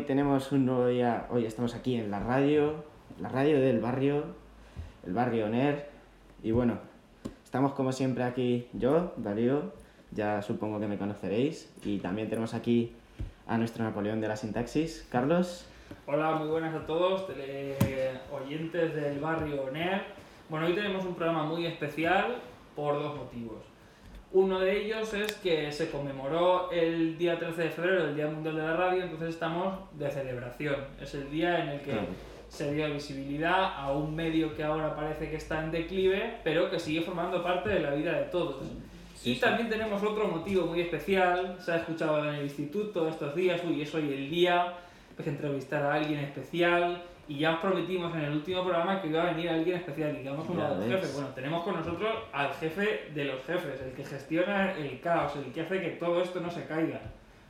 Hoy tenemos un nuevo día, hoy estamos aquí en la radio, la radio del barrio, el barrio NER, y bueno, estamos como siempre aquí yo, Darío, ya supongo que me conoceréis, y también tenemos aquí a nuestro Napoleón de la sintaxis, Carlos. Hola, muy buenas a todos, oyentes del barrio NER. Bueno, hoy tenemos un programa muy especial por dos motivos. Uno de ellos es que se conmemoró el día 13 de febrero, el Día Mundial de la Radio, entonces estamos de celebración. Es el día en el que se dio visibilidad a un medio que ahora parece que está en declive, pero que sigue formando parte de la vida de todos. y también tenemos otro motivo muy especial, se ha escuchado en el instituto estos días, uy, es hoy el día, pues entrevistar a alguien especial, y ya os prometimos en el último programa que iba a venir alguien especial y vamos con un jefe. Bueno, tenemos con nosotros al jefe de los jefes, el que gestiona el caos, el que hace que todo esto no se caiga.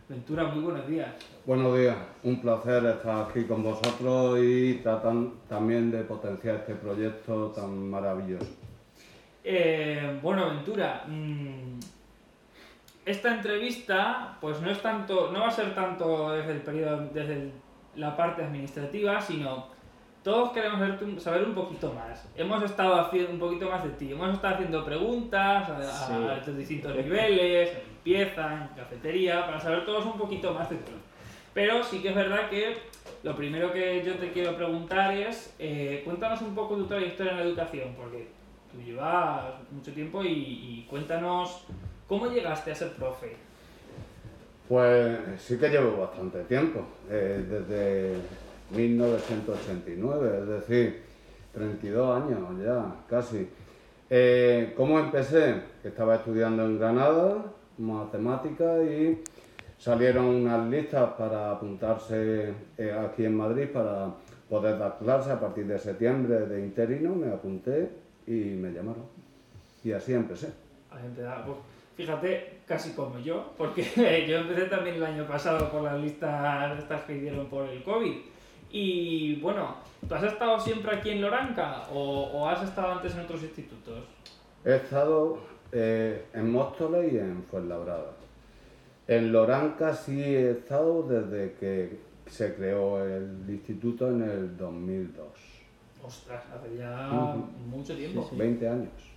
Ventura, muy buenos días. Buenos días, un placer estar aquí con vosotros y tratan también de potenciar este proyecto tan maravilloso. Eh, bueno, Ventura, mm, esta entrevista pues no es tanto, no va a ser tanto desde el periodo, desde el la parte administrativa, sino todos queremos saber un poquito más. Hemos estado haciendo un poquito más de ti, hemos estado haciendo preguntas a, estos distintos niveles, en limpieza, en cafetería, para saber todos un poquito más de ti. Pero sí que es verdad que lo primero que yo te quiero preguntar es, eh, cuéntanos un poco tu trayectoria en la educación, porque tú llevas mucho tiempo y, y cuéntanos cómo llegaste a ser profe. Pues sí que llevo bastante tiempo, eh, desde 1989, es decir, 32 años ya, casi. Eh, ¿Cómo empecé? Estaba estudiando en Granada, matemáticas, y salieron unas listas para apuntarse eh, aquí en Madrid para poder dar clase a partir de septiembre de interino, me apunté y me llamaron. Y así empecé. Pues, Fíjate, casi como yo, porque yo empecé también el año pasado con las listas estas que hicieron por el COVID. Y bueno, ¿tú has estado siempre aquí en Loranca o, has estado antes en otros institutos? He estado eh, en Móstoles y en Fuenlabrada. En Loranca sí he estado desde que se creó el instituto en el 2002. Ostras, hace ya mucho tiempo. 20 años.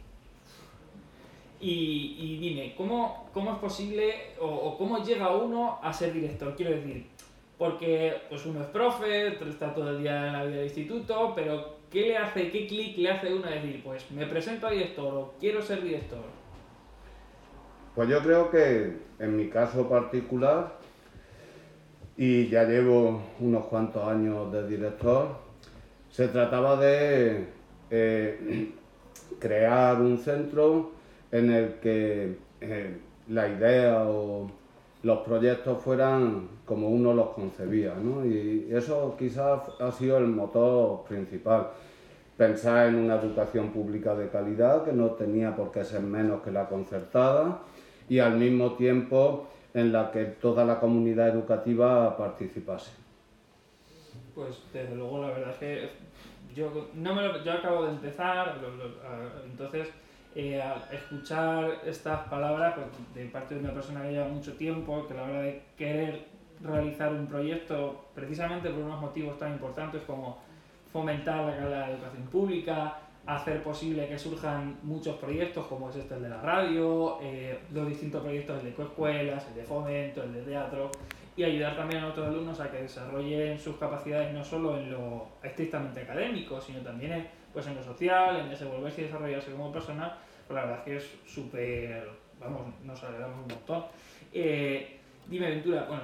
Y, dime, ¿cómo, ¿cómo, es posible o, cómo llega uno a ser director? Quiero decir, porque pues uno es profe, está todo el día en la vida del instituto, pero ¿qué le hace, qué clic le hace uno a decir, pues me presento a director o quiero ser director? Pues yo creo que en mi caso particular, y ya llevo unos cuantos años de director, se trataba de eh, crear un centro en el que eh, la idea o los proyectos fueran como uno los concebía, ¿no? Y eso quizás ha sido el motor principal. Pensar en una educación pública de calidad que no tenía por qué ser menos que la concertada y al mismo tiempo en la que toda la comunidad educativa participase. Pues desde luego la verdad es que yo, no me lo, yo acabo de empezar, entonces eh, escuchar estas palabras pues, de parte de una persona que lleva mucho tiempo, que a la hora de querer realizar un proyecto precisamente por unos motivos tan importantes como fomentar la, educación pública, hacer posible que surjan muchos proyectos como es este el de la radio, eh, los distintos proyectos, el de ecoescuelas, el de fomento, el de teatro, y ayudar también a otros alumnos a que desarrollen sus capacidades no solo en lo estrictamente académico, sino también en pues en lo social, en desenvolverse y desarrollarse como persona, pues la verdad es que es súper, vamos, nos alegramos un montón. Eh, dime, Ventura, bueno,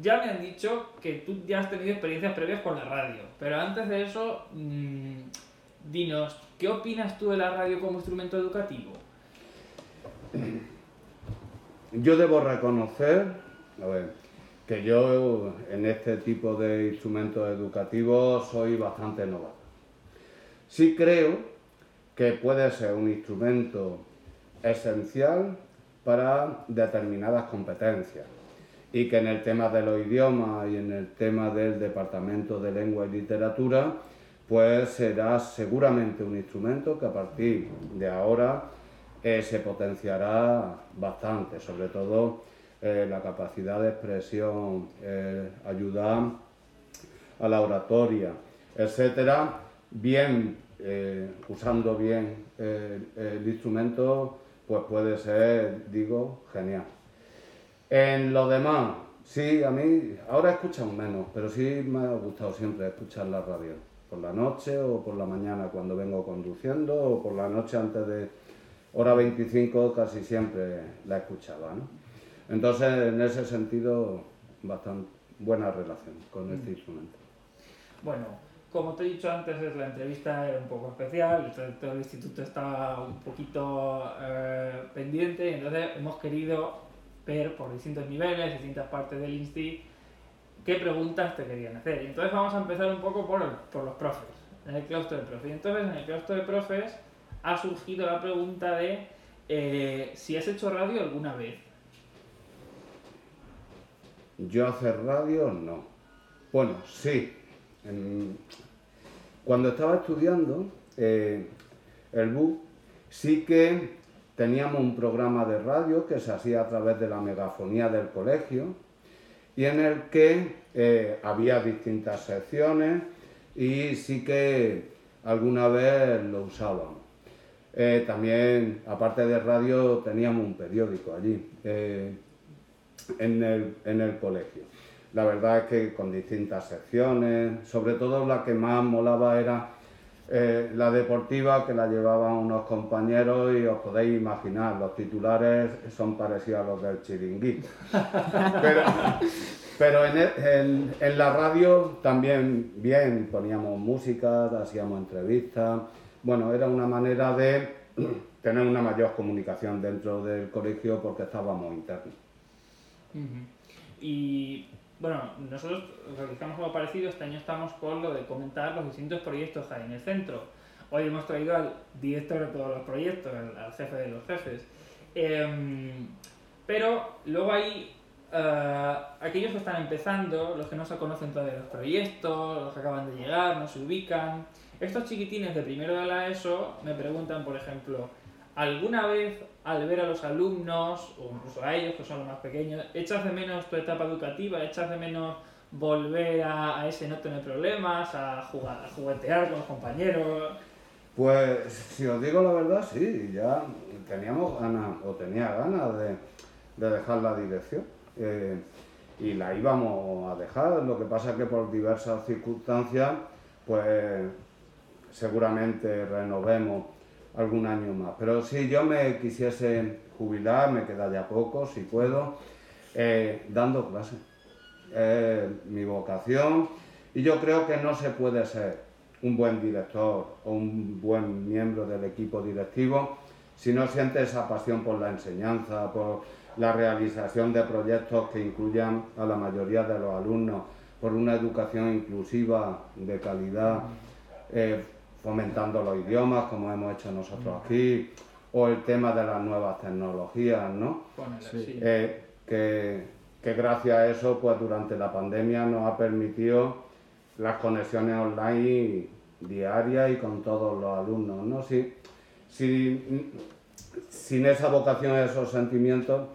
ya me han dicho que tú ya has tenido experiencias previas con la radio, pero antes de eso, mmm, dinos, ¿qué opinas tú de la radio como instrumento educativo? Yo debo reconocer, que yo en este tipo de instrumentos educativos soy bastante novato. Sí creo que puede ser un instrumento esencial para determinadas competencias y que en el tema de los idiomas y en el tema del Departamento de Lengua y Literatura, pues será seguramente un instrumento que a partir de ahora eh, se potenciará bastante, sobre todo eh, la capacidad de expresión, ayudar a la oratoria, etcétera, bien, usando bien el instrumento, pues puede ser, digo, genial. En lo demás, sí, a mí ahora escucho menos, pero sí me ha gustado siempre escuchar la radio. Por la noche o por la mañana cuando vengo conduciendo o por la noche antes de hora 25 casi siempre la escuchaba. ¿no? Entonces, en ese sentido, bastante buena relación con este mm. instrumento. Bueno, como te he dicho antes, la entrevista era un poco especial, todo el instituto estaba un poquito eh, pendiente, entonces hemos querido ver por distintos niveles, distintas partes del INSTI, qué preguntas te querían hacer. entonces vamos a empezar un poco por, por los profes, en el claustro de profes. Y entonces en el claustro de profes ha surgido la pregunta de eh, si has hecho radio alguna vez. Yo hacer radio no. Bueno, sí, cuando estaba estudiando eh, el BUC, sí que teníamos un programa de radio que se hacía a través de la megafonía del colegio y en el que eh, había distintas secciones y sí que alguna vez lo usábamos. Eh, también, aparte de radio, teníamos un periódico allí, en el colegio. La verdad es que con distintas secciones, sobre todo la que más molaba era eh, la deportiva que la llevaban unos compañeros y os podéis imaginar, los titulares son parecidos a los del chiringuito. Pero, en, en, la radio también bien, poníamos música, hacíamos entrevistas. Bueno, era una manera de tener una mayor comunicación dentro del colegio porque estábamos internos. Y bueno, nosotros realizamos algo parecido, este año estamos con lo de comentar los distintos proyectos que hay en el centro. Hoy hemos traído al director de todos los proyectos, al, jefe de los jefes. Em, pero luego hay eh, aquellos que están empezando, los que no se conocen todavía los proyectos, los que acaban de llegar, no se ubican. Estos chiquitines de primero de la ESO me preguntan, por ejemplo, ¿alguna vez al ver a los alumnos, o incluso a ellos, que son los más pequeños, echas de menos tu etapa educativa, echas de menos volver a, ese no tener problemas, a, jugar, a juguetear con los compañeros? Pues si os digo la verdad, sí, ya teníamos ganas, o tenía ganas de, dejar la dirección. Eh, y la íbamos a dejar, lo que pasa es que por diversas circunstancias, pues seguramente renovemos algún año más. Pero si yo me quisiese jubilar, me queda ya poco, si puedo, eh, dando clases. mi vocación y yo creo que no se puede ser un buen director o un buen miembro del equipo directivo si no siente esa pasión por la enseñanza, por la realización de proyectos que incluyan a la mayoría de los alumnos, por una educación inclusiva de calidad. Eh, fomentando los idiomas, como hemos hecho nosotros aquí, o el tema de las nuevas tecnologías, ¿no? Eh, que, que, gracias a eso, pues durante la pandemia nos ha permitido las conexiones online diarias y con todos los alumnos, ¿no? Si, si, sin esa vocación, esos sentimientos,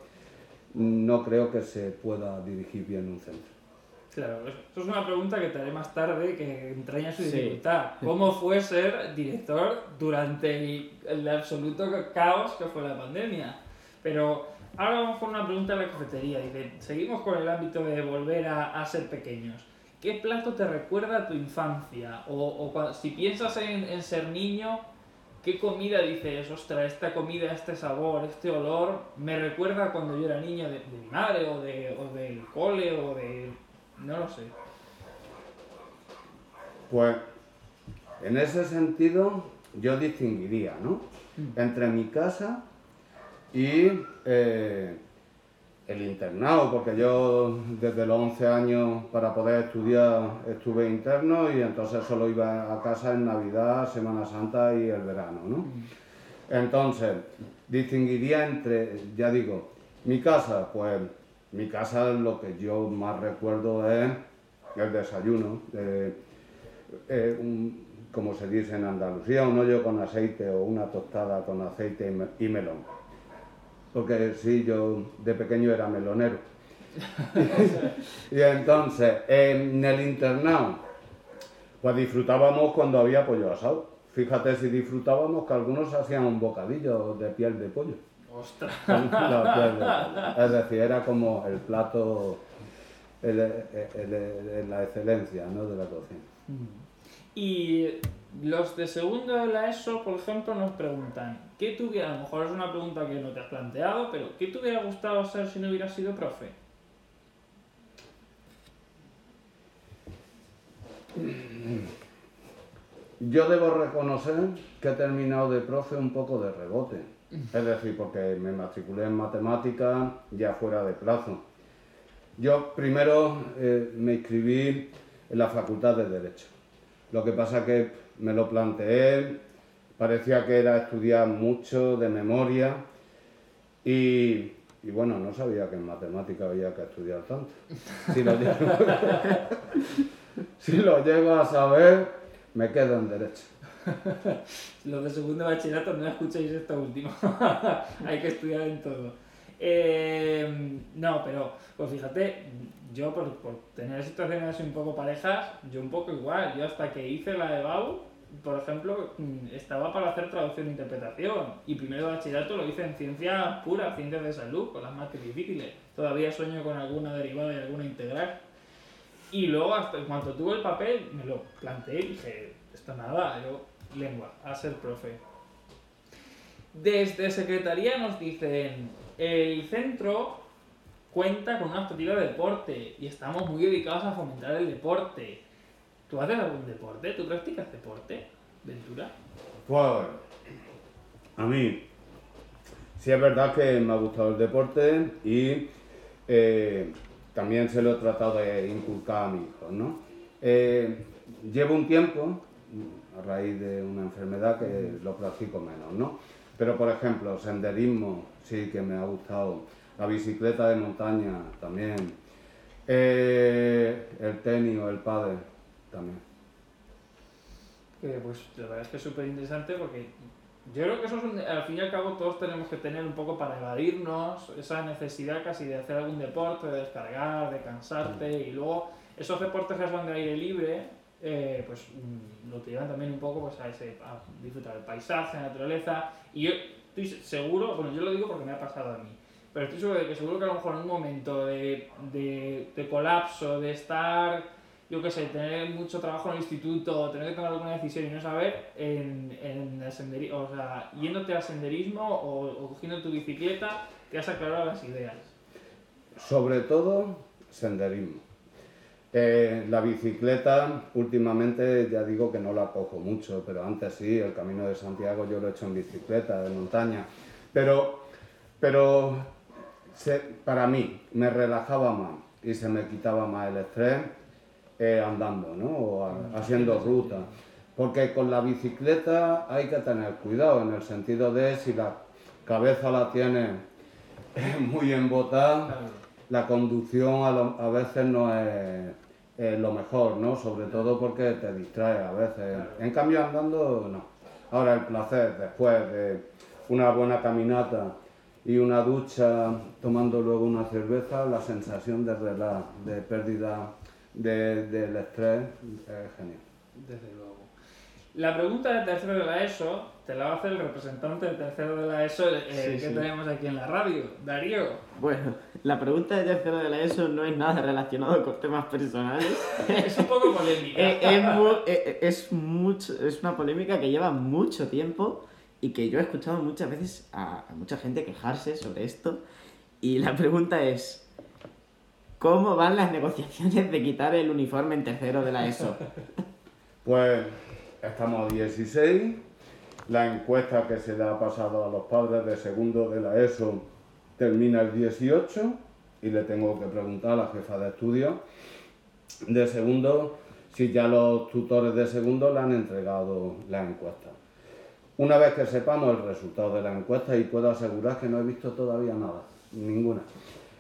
no creo que se pueda dirigir bien un centro. Claro, esto es una pregunta que te haré más tarde que entraña su dificultad. ¿Cómo fue ser director durante el, absoluto caos que fue la pandemia? Pero ahora vamos con una pregunta de la cafetería. Dice, seguimos con el ámbito de volver a, ser pequeños. ¿Qué plato te recuerda a tu infancia? O, o si piensas en, ser niño, ¿qué comida dices, ostras, esta comida, este sabor, este olor, me recuerda cuando yo era niño de, mi madre o, de, o del cole o de no lo sé. Pues en ese sentido yo distinguiría, ¿no? Mm. Entre mi casa y eh, el internado, porque yo desde los 11 años para poder estudiar estuve interno y entonces solo iba a casa en Navidad, Semana Santa y el verano, ¿no? Mm. Entonces, distinguiría entre, ya digo, mi casa, pues mi casa lo que yo más recuerdo es el desayuno, eh, como se dice en Andalucía, un hoyo con aceite o una tostada con aceite y melón. porque sí, yo de pequeño era melonero. y entonces, en el internado, pues disfrutábamos cuando había pollo asado. Fíjate si disfrutábamos que algunos hacían un bocadillo de piel de pollo. ¡Ostras! Es decir, era como el plato, el- el- el- la excelencia ¿no? de la cocina. Y los de segundo de la ESO, por ejemplo, nos preguntan, ¿qué te hubiera, a lo mejor es una pregunta que no te has planteado, pero ¿qué te hubiera gustado ser si no hubieras sido profe? Yo debo reconocer que he terminado de profe un poco de rebote. Es decir, porque me matriculé en matemáticas ya fuera de plazo. Yo primero eh, me inscribí en la Facultad de Derecho. Lo que pasa que me lo planteé, parecía que era estudiar mucho de memoria y, bueno, no sabía que en matemáticas había que estudiar tanto. Si lo llego, si lo a saber, me quedo en Derecho. Los de segundo bachillerato no escuchéis esto último. Hay que estudiar en todo. Eh, no, pero pues fíjate, yo por, por tener situaciones un poco parejas, yo un poco igual. Yo hasta que hice la de BAU, por ejemplo, mm, estaba para hacer traducción e interpretación. Y primero de bachillerato lo hice en ciencias puras, ciencias de salud, con las más difíciles. Todavía sueño con alguna derivada y alguna integral. Y luego, hasta en cuanto tuve el papel, me lo planteé y dije, esto nada, yo lengua, a ser profe. Desde Secretaría nos dicen, el centro cuenta con una optativa de deporte y estamos muy dedicados a fomentar el deporte. ¿Tú haces algún deporte? ¿Tú practicas deporte, Ventura? Pues a mí sí es verdad que me ha gustado el deporte y eh, también se lo he tratado de inculcar a mi hijo, ¿no? Eh, llevo un tiempo, a raíz de una enfermedad, que lo practico menos, ¿no? Pero por ejemplo, senderismo sí que me ha gustado, la bicicleta de montaña también, eh, el tenis o el pádel también. Que pues la verdad es que es súper interesante porque yo creo que eso es un- al fin y al cabo todos tenemos que tener un poco para evadirnos esa necesidad casi de hacer algún deporte, de descargar, de cansarte y luego esos deportes que son de aire libre eh, pues mm, lo llevan también un poco pues a, ese, a disfrutar del paisaje, la naturaleza y yo estoy seguro, bueno yo lo digo porque me ha pasado a mí pero estoy seguro de que seguro que a lo mejor en un momento de, de, de colapso, de estar yo qué sé, tener mucho trabajo en el instituto, tener que tomar alguna decisión y no saber, en, en el senderi- o sea, yéndote al senderismo o, o cogiendo tu bicicleta, te has aclarado las ideas. Sobre todo senderismo. Eh, la bicicleta, últimamente ya digo que no la cojo mucho, pero antes sí, el Camino de Santiago yo lo he hecho en bicicleta, de montaña. Pero, pero para mí me relajaba más y se me quitaba más el estrés eh, andando, ¿no? O haciendo ruta. Porque con la bicicleta hay que tener cuidado en el sentido de si la cabeza la tienes muy embotada, la conducción a, lo- a veces no es, es lo mejor, ¿no? Sobre todo porque te distrae a veces. En cambio andando, no. Ahora el placer después de una buena caminata y una ducha tomando luego una cerveza, la sensación de relax, de pérdida de- del estrés es genial. Desde luego. La pregunta de tercero de la ESO te la va a hacer el representante del tercero de la ESO eh, Sí, que sí. tenemos aquí en la radio, Darío. Bueno, la pregunta de tercero de la ESO no es nada relacionado con temas personales. Es un poco polémica. Eh, es, mu- eh, es, mucho, es una polémica que lleva mucho tiempo y que yo he escuchado muchas veces a, a mucha gente quejarse sobre esto. Y la pregunta es, ¿cómo van las negociaciones de quitar el uniforme en tercero de la ESO? Pues estamos a 16. La encuesta que se le ha pasado a los padres de segundo de la ESO termina el 18 y le tengo que preguntar a la jefa de estudio de segundo si ya los tutores de segundo le han entregado la encuesta. Una vez que sepamos el resultado de la encuesta, y puedo asegurar que no he visto todavía nada, ninguna,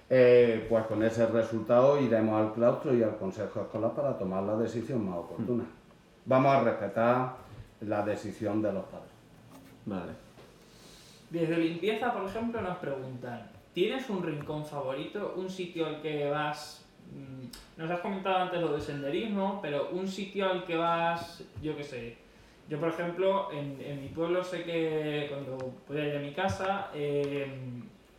eh, pues con ese resultado iremos al claustro y al consejo escolar para tomar la decisión más oportuna. Vamos a respetar la decisión de los padres. Vale. Desde limpieza, por ejemplo, nos preguntan, ¿tienes un rincón favorito? ¿Un sitio al que vas? mm, Nos has comentado antes lo de senderismo, pero un sitio al que vas, yo qué sé. Yo, por ejemplo, en, en mi pueblo sé que cuando voy a ir a mi casa, eh,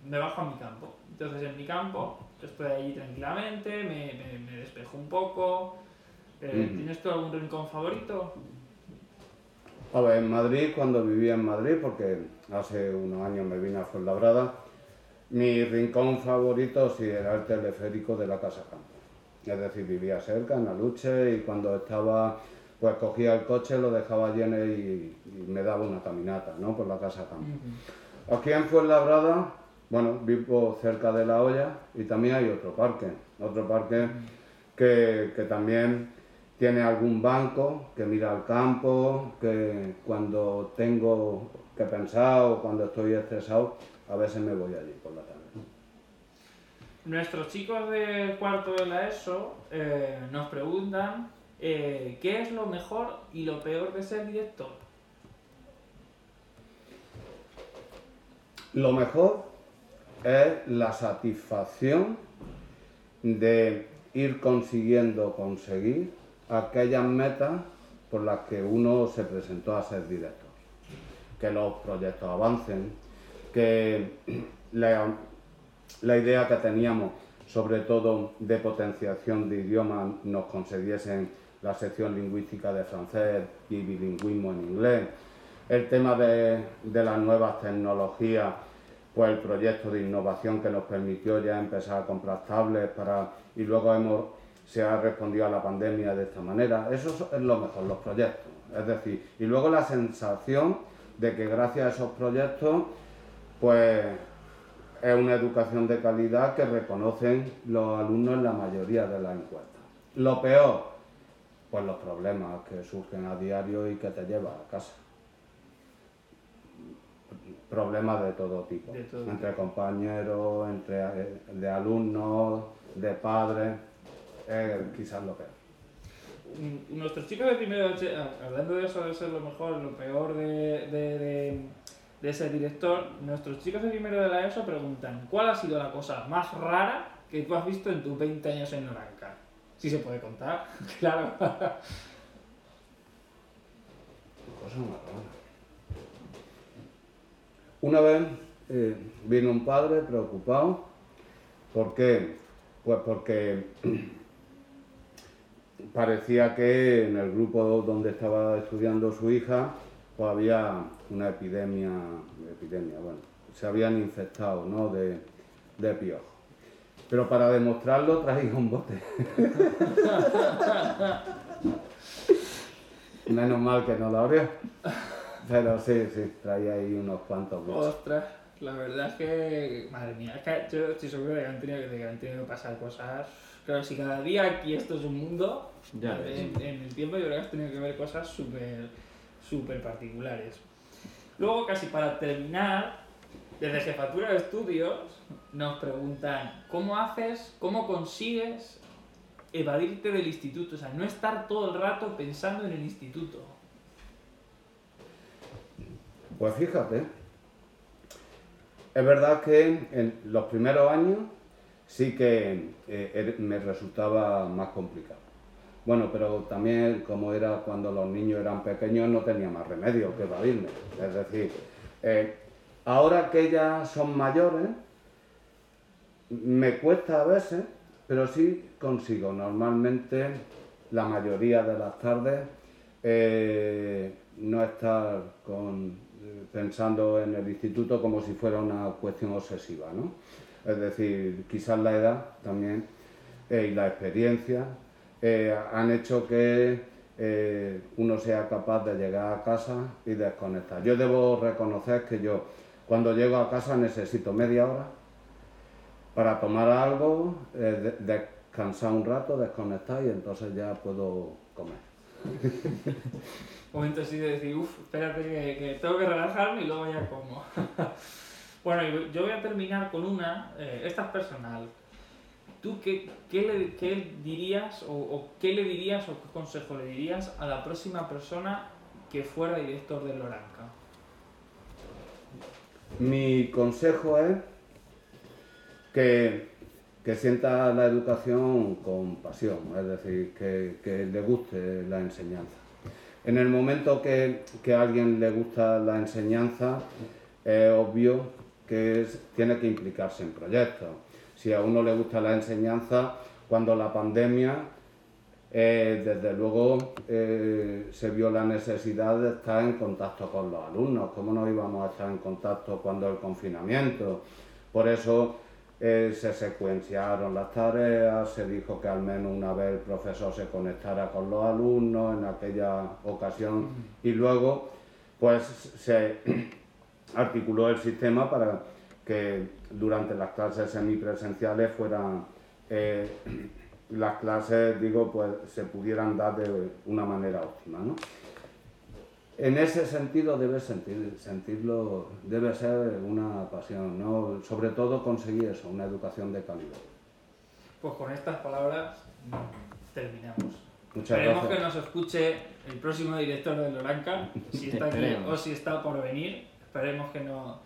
me bajo a mi campo. Entonces, en mi campo, estoy allí tranquilamente, me, me- me despejo un poco. Eh. ¿Tienes tú algún rincón favorito? A ver, en Madrid, cuando vivía en Madrid, porque hace unos años me vine a Fuenlabrada, mi rincón favorito sí era el teleférico de la Casa Campo. Es decir, vivía cerca, en Aluche, y cuando estaba, pues cogía el coche, lo dejaba lleno y, y me daba una caminata, ¿no? Por la Casa Campo. Aquí en Fuenlabrada, bueno, vivo cerca de La Hoya y también hay otro parque, otro parque que, que también tiene algún banco que mira al campo, que cuando tengo que pensar o cuando estoy estresado, a veces me voy allí por la tarde. Nuestros chicos de cuarto de la ESO eh, nos preguntan eh, qué es lo mejor y lo peor de ser director. Lo mejor es la satisfacción de ir consiguiendo conseguir aquellas metas por las que uno se presentó a ser director. Que los proyectos avancen, que la, la idea que teníamos, sobre todo de potenciación de idiomas, nos consiguiesen la sección lingüística de francés y bilingüismo en inglés. El tema de, de las nuevas tecnologías, pues el proyecto de innovación que nos permitió ya empezar comprar tablets para, y luego hemos, se ha respondido a la pandemia de esta manera. Eso es lo mejor, los proyectos. Es decir, y luego la sensación de que gracias a esos proyectos, pues es una educación de calidad que reconocen los alumnos en la mayoría de las encuestas. Lo peor, pues los problemas que surgen a diario y que te llevas a casa. Problemas de todo tipo, De todo entre compañeros, entre eh, de alumnos, de padres, es quizás lo peor. Nuestros chicos de primero, ah, hablando de eso de ser lo mejor, lo peor de, de, de, de ser director, nuestros chicos de primero de la ESO preguntan ¿cuál ha sido la cosa más rara que tú has visto en tus 20 años en Noranca? Si se puede contar, claro. Cosa más rara. Una vez eh, vino un padre preocupado. ¿Por qué? Pues porque parecía que en el grupo donde estaba estudiando su hija pues había una epidemia, epidemia, bueno, se habían infectado ¿no? de, de piojos. Pero para demostrarlo traía un bote. Menos mal que no lo abrió. Pero sí, sí, traía ahí unos cuantos botes. Ostras, la verdad es que, madre mía, es que yo estoy seguro de que han tenido, de que han tenido que pasar cosas. Claro, si cada día aquí esto es un mundo, Ya ves. en, en el tiempo yo creo que has tenido que ver cosas súper, súper particulares. Luego, casi para terminar, desde Jefatura de Estudios nos preguntan, ¿cómo haces, cómo consigues evadirte del instituto? O sea, no estar todo el rato pensando en el instituto. Pues fíjate, es verdad que en los primeros años sí que eh, me resultaba más complicado. Bueno, pero también como era cuando los niños eran pequeños no tenía más remedio que evadirme. Es decir, eh, ahora que ya son mayores, me cuesta a veces, pero sí consigo normalmente la mayoría de las tardes eh, no estar con, pensando en el instituto como si fuera una cuestión obsesiva, ¿no? Es decir, quizás la edad también eh, y la experiencia eh, han hecho que eh, uno sea capaz de llegar a casa y desconectar. Yo debo reconocer que yo cuando llego a casa necesito media hora para tomar algo, de- descansar un rato, desconectar y entonces ya puedo comer. momento así de decir, uff, espérate que, que tengo que relajarme y luego ya como. bueno, yo voy a terminar con una, eh, esta es personal. ¿Tú qué, qué le, qué dirías o, o qué le dirías o qué consejo le dirías a la próxima persona que fuera director de Loranca? mi consejo es que, que sienta la educación con pasión, es decir, que, que le guste la enseñanza. En el momento que, que a alguien le gusta la enseñanza, es obvio que es- tiene que implicarse en proyectos. Si a uno le gusta la enseñanza, cuando la pandemia, eh, desde luego eh, se vio la necesidad de estar en contacto con los alumnos. ¿Cómo no íbamos a estar en contacto cuando el confinamiento? Por eso eh, se secuenciaron las tareas, se dijo que al menos una vez el profesor se conectara con los alumnos en aquella ocasión y luego pues se articuló el sistema para que durante las clases semipresenciales fueran eh, las clases, digo, pues se pudieran dar de una manera óptima, ¿no? En ese sentido debe sentir, sentirlo, debe ser una pasión, ¿no? Sobre todo conseguir eso, una educación de calidad. Pues con estas palabras terminamos. Muchas Esperemos gracias. que nos escuche el próximo director de Loranca, si está aquí o si está por venir. Esperemos que, no,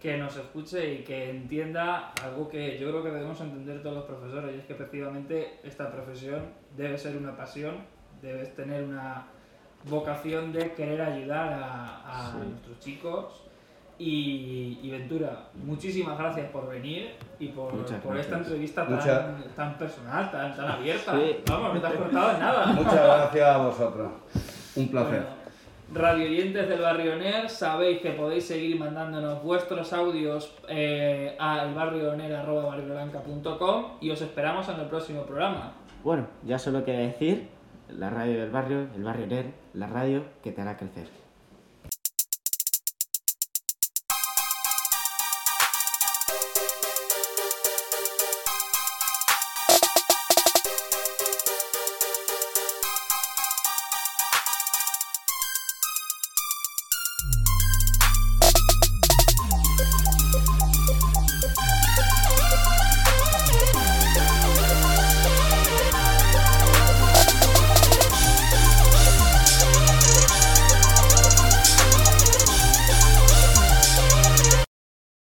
que nos escuche y que entienda algo que yo creo que debemos entender todos los profesores, y es que efectivamente esta profesión debe ser una pasión, debes tener una vocación de querer ayudar a, a Sí. nuestros chicos. Y, y Ventura, muchísimas gracias por venir y por, por esta entrevista tan, Muchas- tan personal, tan, tan abierta. Sí. Vamos, no te has cortado en nada. Muchas gracias a vosotros. Un placer. Bueno, radio oyentes del Barrio NER, sabéis que podéis seguir mandándonos vuestros audios eh, a elbarrioner.com y os esperamos en el próximo programa. Bueno, ya solo queda decir, la radio del barrio, el barrio NER, la radio que te hará crecer.